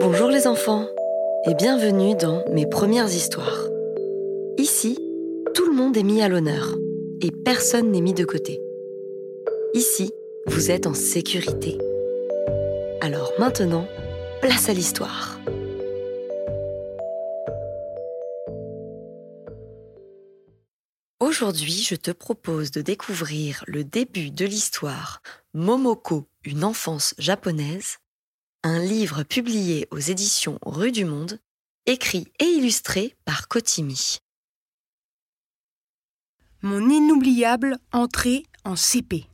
Bonjour les enfants et bienvenue dans mes premières histoires. Ici, tout le monde est mis à l'honneur et personne n'est mis de côté. Ici, vous êtes en sécurité. Alors maintenant, place à l'histoire. Aujourd'hui, je te propose de découvrir le début de l'histoire Momoko, une enfance japonaise, un livre publié aux éditions Rue du Monde, écrit et illustré par Kotimi. Mon inoubliable entrée en CP.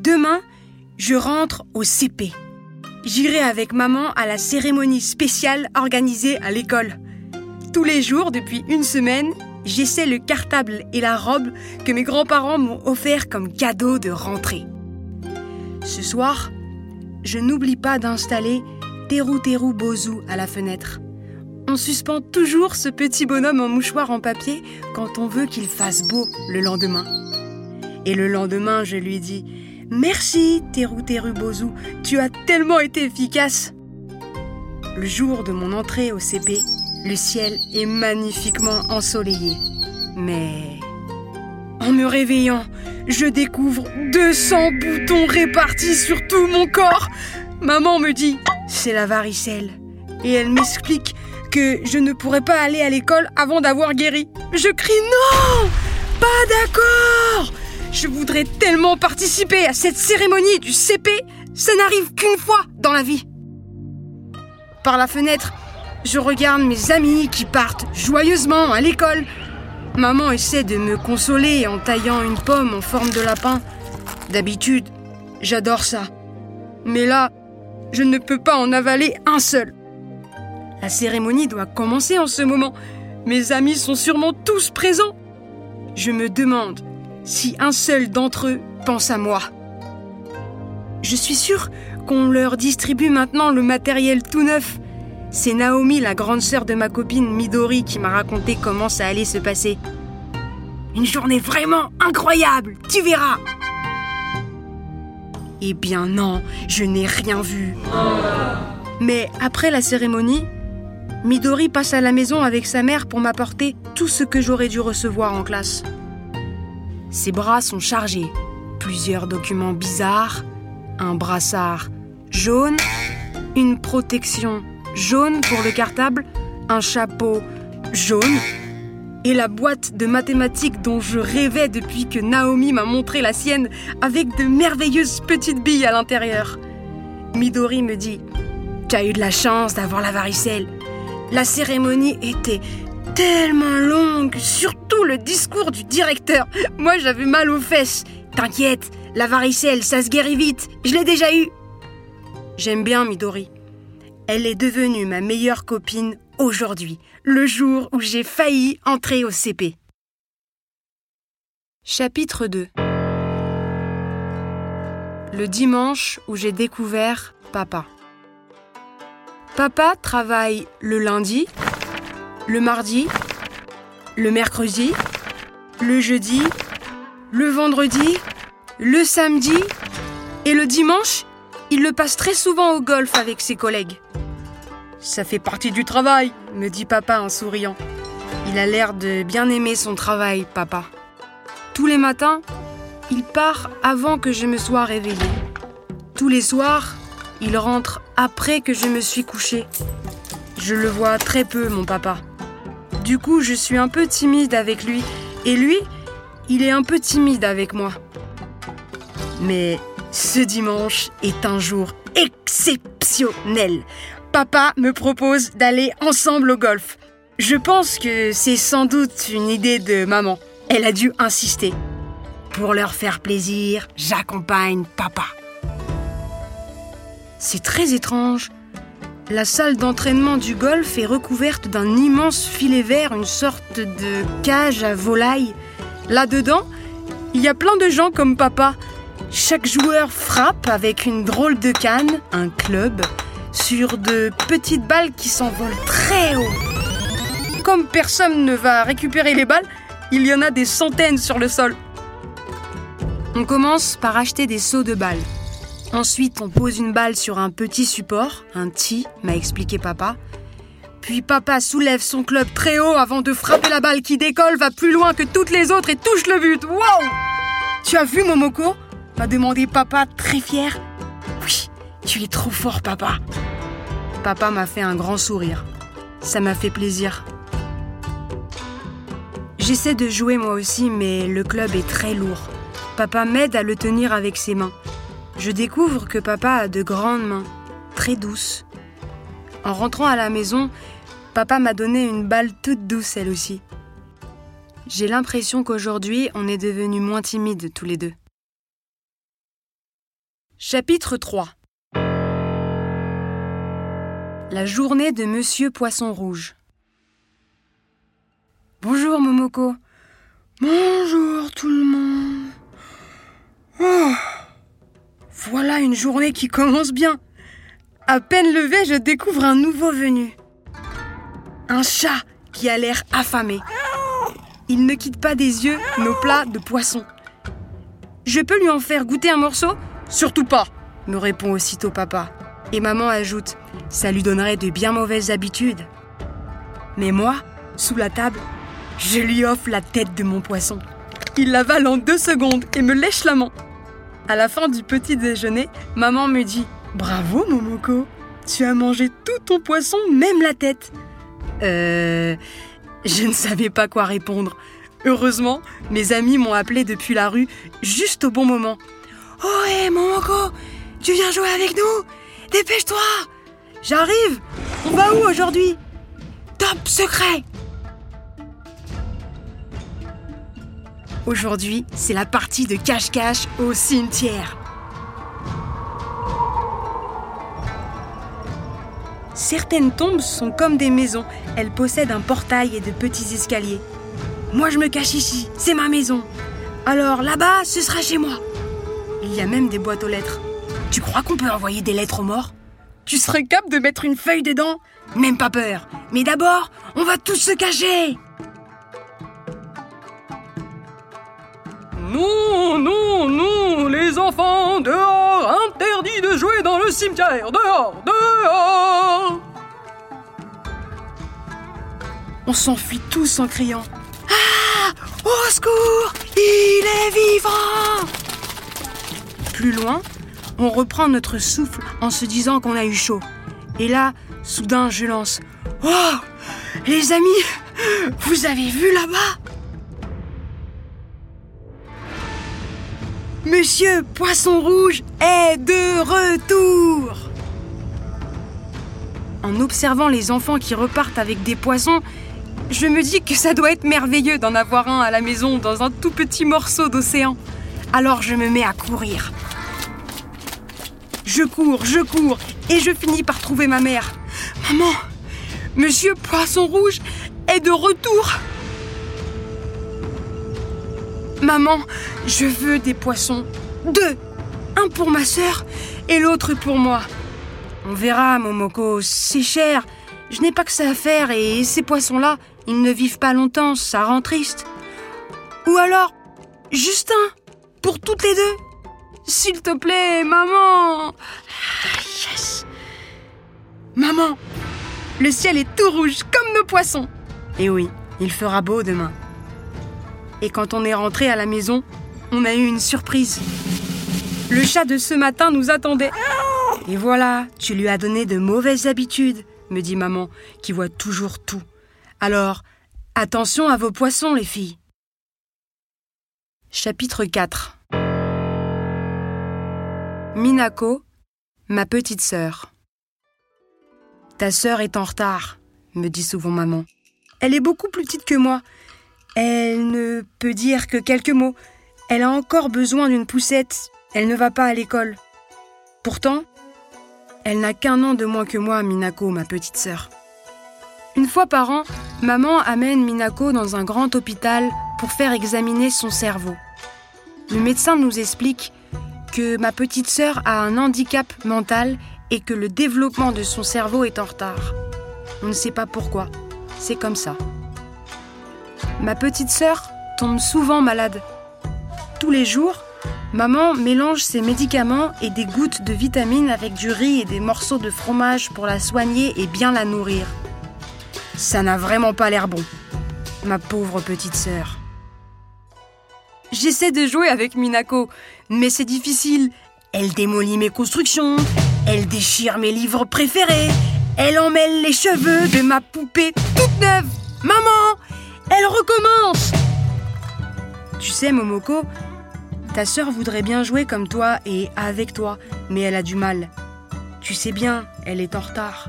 Demain, je rentre au CP. J'irai avec maman à la cérémonie spéciale organisée à l'école. Tous les jours, depuis une semaine, j'essaie le cartable et la robe que mes grands-parents m'ont offert comme cadeau de rentrée. Ce soir, je n'oublie pas d'installer Teru Teru Bozu à la fenêtre. On suspend toujours ce petit bonhomme en mouchoir en papier quand on veut qu'il fasse beau le lendemain. Et le lendemain, je lui dis Merci, Teru Teru Bozu, tu as tellement été efficace. Le jour de mon entrée au CP, le ciel est magnifiquement ensoleillé. Mais en me réveillant, je découvre 200 boutons répartis sur tout mon corps. Maman me dit c'est la varicelle et elle m'explique que je ne pourrais pas aller à l'école avant d'avoir guéri. Je crie non Pas d'accord Je voudrais tellement participer à cette cérémonie du CP, ça n'arrive qu'une fois dans la vie. Par la fenêtre, je regarde mes amis qui partent joyeusement à l'école. Maman essaie de me consoler en taillant une pomme en forme de lapin. D'habitude, j'adore ça. Mais là, je ne peux pas en avaler un seul. La cérémonie doit commencer en ce moment. Mes amis sont sûrement tous présents. Je me demande si un seul d'entre eux pense à moi. Je suis sûre qu'on leur distribue maintenant le matériel tout neuf. C'est Naomi, la grande sœur de ma copine Midori, qui m'a raconté comment ça allait se passer. Une journée vraiment incroyable, tu verras. Eh bien non, je n'ai rien vu. Mais après la cérémonie, Midori passe à la maison avec sa mère pour m'apporter tout ce que j'aurais dû recevoir en classe. Ses bras sont chargés, plusieurs documents bizarres, un brassard jaune, une protection jaune pour le cartable, un chapeau jaune et la boîte de mathématiques dont je rêvais depuis que Naomi m'a montré la sienne avec de merveilleuses petites billes à l'intérieur. Midori me dit Tu as eu de la chance d'avoir la varicelle. La cérémonie était tellement longue, surtout le discours du directeur. Moi, j'avais mal aux fesses. T'inquiète, la varicelle, ça se guérit vite. Je l'ai déjà eu. J'aime bien Midori. Elle est devenue ma meilleure copine aujourd'hui, le jour où j'ai failli entrer au CP. Chapitre 2 Le dimanche où j'ai découvert papa. Papa travaille le lundi, le mardi, le mercredi, le jeudi, le vendredi, le samedi et le dimanche, il le passe très souvent au golf avec ses collègues. Ça fait partie du travail, me dit papa en souriant. Il a l'air de bien aimer son travail, papa. Tous les matins, il part avant que je me sois réveillée. Tous les soirs, il rentre après que je me suis couchée. Je le vois très peu, mon papa. Du coup, je suis un peu timide avec lui. Et lui, il est un peu timide avec moi. Mais ce dimanche est un jour exceptionnel. Papa me propose d'aller ensemble au golf. Je pense que c'est sans doute une idée de maman. Elle a dû insister. Pour leur faire plaisir, j'accompagne papa. C'est très étrange. La salle d'entraînement du golf est recouverte d'un immense filet vert, une sorte de cage à volaille. Là-dedans, il y a plein de gens comme papa. Chaque joueur frappe avec une drôle de canne, un club, sur de petites balles qui s'envolent très haut. Comme personne ne va récupérer les balles, Il y en a des centaines sur le sol. On commence par acheter des seaux de balles. Ensuite, on pose une balle sur un petit support, un tee, m'a expliqué papa. Puis papa soulève son club très haut avant de frapper la balle qui décolle, va plus loin que toutes les autres et touche le but. Wow Tu as vu Momoko? m'a demandé papa très fier. Tu es trop fort papa. Papa m'a fait un grand sourire. Ça m'a fait plaisir. J'essaie de jouer moi aussi, mais le club est très lourd. Papa m'aide à le tenir avec ses mains. Je découvre que papa a de grandes mains, très douces. En rentrant à la maison, papa m'a donné une balle toute douce elle aussi. J'ai l'impression qu'aujourd'hui, on est devenus moins timides tous les deux. Chapitre 3 La journée de Monsieur Poisson Rouge. Bonjour Momoko. Bonjour tout le monde. Oh, voilà une journée qui commence bien. À peine levé, je découvre un nouveau venu. Un chat qui a l'air affamé. Il ne quitte pas des yeux nos plats de poisson. Je peux lui en faire goûter un morceau? Surtout pas, me répond aussitôt papa. Et maman ajoute Ça lui donnerait de bien mauvaises habitudes. Mais moi, sous la table, je lui offre la tête de mon poisson. Il l'avale en deux secondes et me lèche la main. À la fin du petit déjeuner, maman me dit Bravo, Momoko Tu as mangé tout ton poisson, même la tête. Euh. Je ne savais pas quoi répondre. Heureusement, mes amis m'ont appelé depuis la rue juste au bon moment. Oh hé, Momoko Tu viens jouer avec nous Dépêche-toi J'arrive On va où aujourd'hui? Top secret Aujourd'hui, c'est la partie de cache-cache au cimetière. Certaines tombes sont comme des maisons. Elles possèdent un portail et de petits escaliers. Moi, je me cache ici. C'est ma maison. Alors là-bas, ce sera chez moi. Il y a même des boîtes aux lettres. Tu crois qu'on peut envoyer des lettres aux morts? Tu serais capable de mettre une feuille dedans. Même pas peur. Mais d'abord, on va tous se cacher. Non, non, non, les enfants, dehors, interdit de jouer dans le cimetière, dehors, dehors. On s'enfuit tous en criant. Ah Au secours Il est vivant. Plus loin, on reprend notre souffle en se disant qu'on a eu chaud. Et là, soudain, je lance Oh Les amis, vous avez vu là-bas? Monsieur Poisson Rouge est de retour En observant les enfants qui repartent avec des poissons, je me dis que ça doit être merveilleux d'en avoir un à la maison dans un tout petit morceau d'océan. Alors je me mets à courir. Je cours, je cours, et je finis par trouver ma mère. Maman, Monsieur Poisson Rouge est de retour. Maman, je veux des poissons. Deux. Un pour ma sœur et l'autre pour moi. On verra, Momoko, c'est cher. Je n'ai pas que ça à faire et ces poissons-là, ils ne vivent pas longtemps, ça rend triste. Ou alors, juste un, pour toutes les deux. S'il te plaît, maman. Ah, yes. Maman, le ciel est tout rouge comme nos poissons. Et oui, il fera beau demain. Et quand on est rentré à la maison, on a eu une surprise. Le chat de ce matin nous attendait. Et voilà, tu lui as donné de mauvaises habitudes, me dit maman, qui voit toujours tout. Alors, attention à vos poissons, les filles. Chapitre 4 Minako, ma petite sœur. Ta sœur est en retard, me dit souvent maman. Elle est beaucoup plus petite que moi. Elle ne peut dire que quelques mots. Elle a encore besoin d'une poussette. Elle ne va pas à l'école. Pourtant, elle n'a qu'un an de moins que moi, Minako, ma petite sœur. Une fois par an, maman amène Minako dans un grand hôpital pour faire examiner son cerveau. Le médecin nous explique que ma petite sœur a un handicap mental et que le développement de son cerveau est en retard. On ne sait pas pourquoi. C'est comme ça. Ma petite sœur tombe souvent malade. Tous les jours, maman mélange ses médicaments et des gouttes de vitamines avec du riz et des morceaux de fromage pour la soigner et bien la nourrir. Ça n'a vraiment pas l'air bon, ma pauvre petite sœur. J'essaie de jouer avec Minako, mais c'est difficile. Elle démolit mes constructions, elle déchire mes livres préférés, elle emmêle les cheveux de ma poupée toute neuve. Maman, elle recommence Tu sais, Momoko, ta sœur voudrait bien jouer comme toi et avec toi, mais elle a du mal. Tu sais bien, elle est en retard.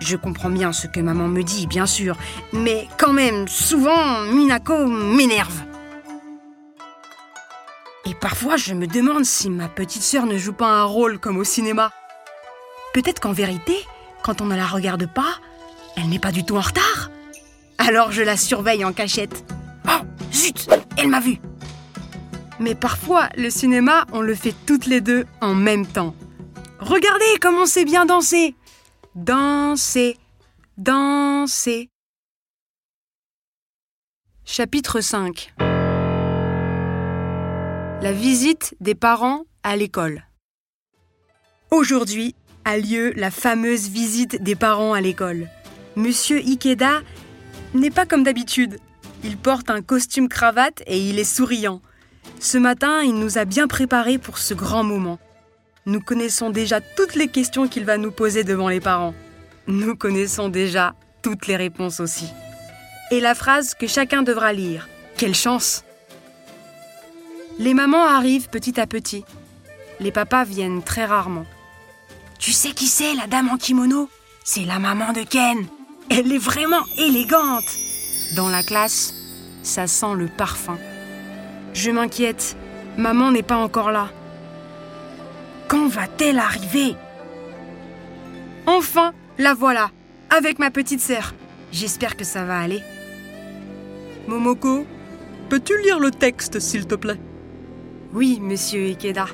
Je comprends bien ce que maman me dit, bien sûr, mais quand même, souvent, Minako m'énerve. Parfois, je me demande si ma petite sœur ne joue pas un rôle comme au cinéma. Peut-être qu'en vérité, quand on ne la regarde pas, elle n'est pas du tout en retard. Alors je la surveille en cachette. Oh, zut, elle m'a vu. Mais parfois, le cinéma, on le fait toutes les deux en même temps. Regardez comment on sait bien danser. Danser, danser. Chapitre 5 La visite des parents à l'école. Aujourd'hui a lieu la fameuse visite des parents à l'école. Monsieur Ikeda n'est pas comme d'habitude. Il porte un costume cravate et il est souriant. Ce matin, il nous a bien préparés pour ce grand moment. Nous connaissons déjà toutes les questions qu'il va nous poser devant les parents. Nous connaissons déjà toutes les réponses aussi. Et la phrase que chacun devra lire. Quelle chance Les mamans arrivent petit à petit. Les papas viennent très rarement. Tu sais qui c'est, la dame en kimono? C'est la maman de Ken. Elle est vraiment élégante. Dans la classe, ça sent le parfum. Je m'inquiète. Maman n'est pas encore là. Quand va-t-elle arriver? Enfin, la voilà, avec ma petite sœur. J'espère que ça va aller. Momoko, peux-tu lire le texte, s'il te plaît? Oui, monsieur Ikeda.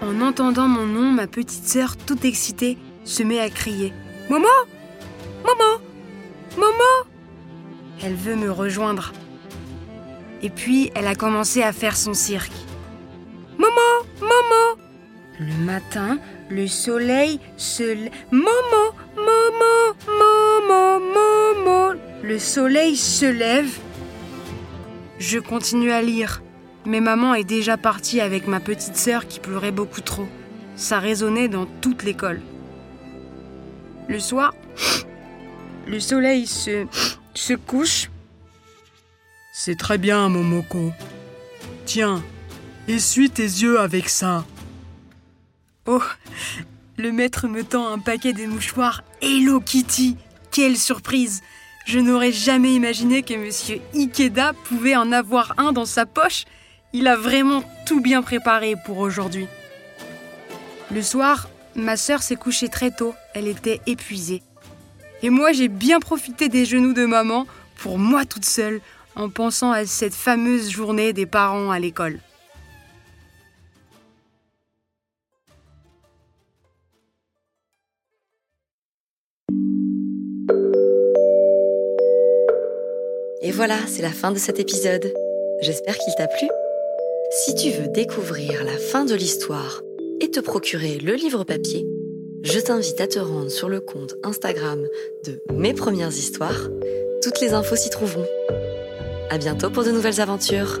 En entendant mon nom, ma petite sœur, toute excitée, se met à crier. Momo Momo Momo Elle veut me rejoindre. Et puis, elle a commencé à faire son cirque. Momo Momo Le matin, le soleil se... Momo Momo Momo Momo Le soleil se lève. Je continue à lire. Mais maman est déjà partie avec ma petite sœur qui pleurait beaucoup trop. Ça résonnait dans toute l'école. Le soir, le soleil se, se couche. C'est très bien, Momoko. Tiens, essuie tes yeux avec ça. Oh, le maître me tend un paquet de mouchoirs Hello Kitty. Quelle surprise Je n'aurais jamais imaginé que monsieur Ikeda pouvait en avoir un dans sa poche. Il a vraiment tout bien préparé pour aujourd'hui. Le soir, ma sœur s'est couchée très tôt. Elle était épuisée. Et moi, j'ai bien profité des genoux de maman pour moi toute seule en pensant à cette fameuse journée des parents à l'école. Et voilà, c'est la fin de cet épisode. J'espère qu'il t'a plu. Si tu veux découvrir la fin de l'histoire et te procurer le livre papier, je t'invite à te rendre sur le compte Instagram de Mes Premières Histoires. Toutes les infos s'y trouveront. À bientôt pour de nouvelles aventures.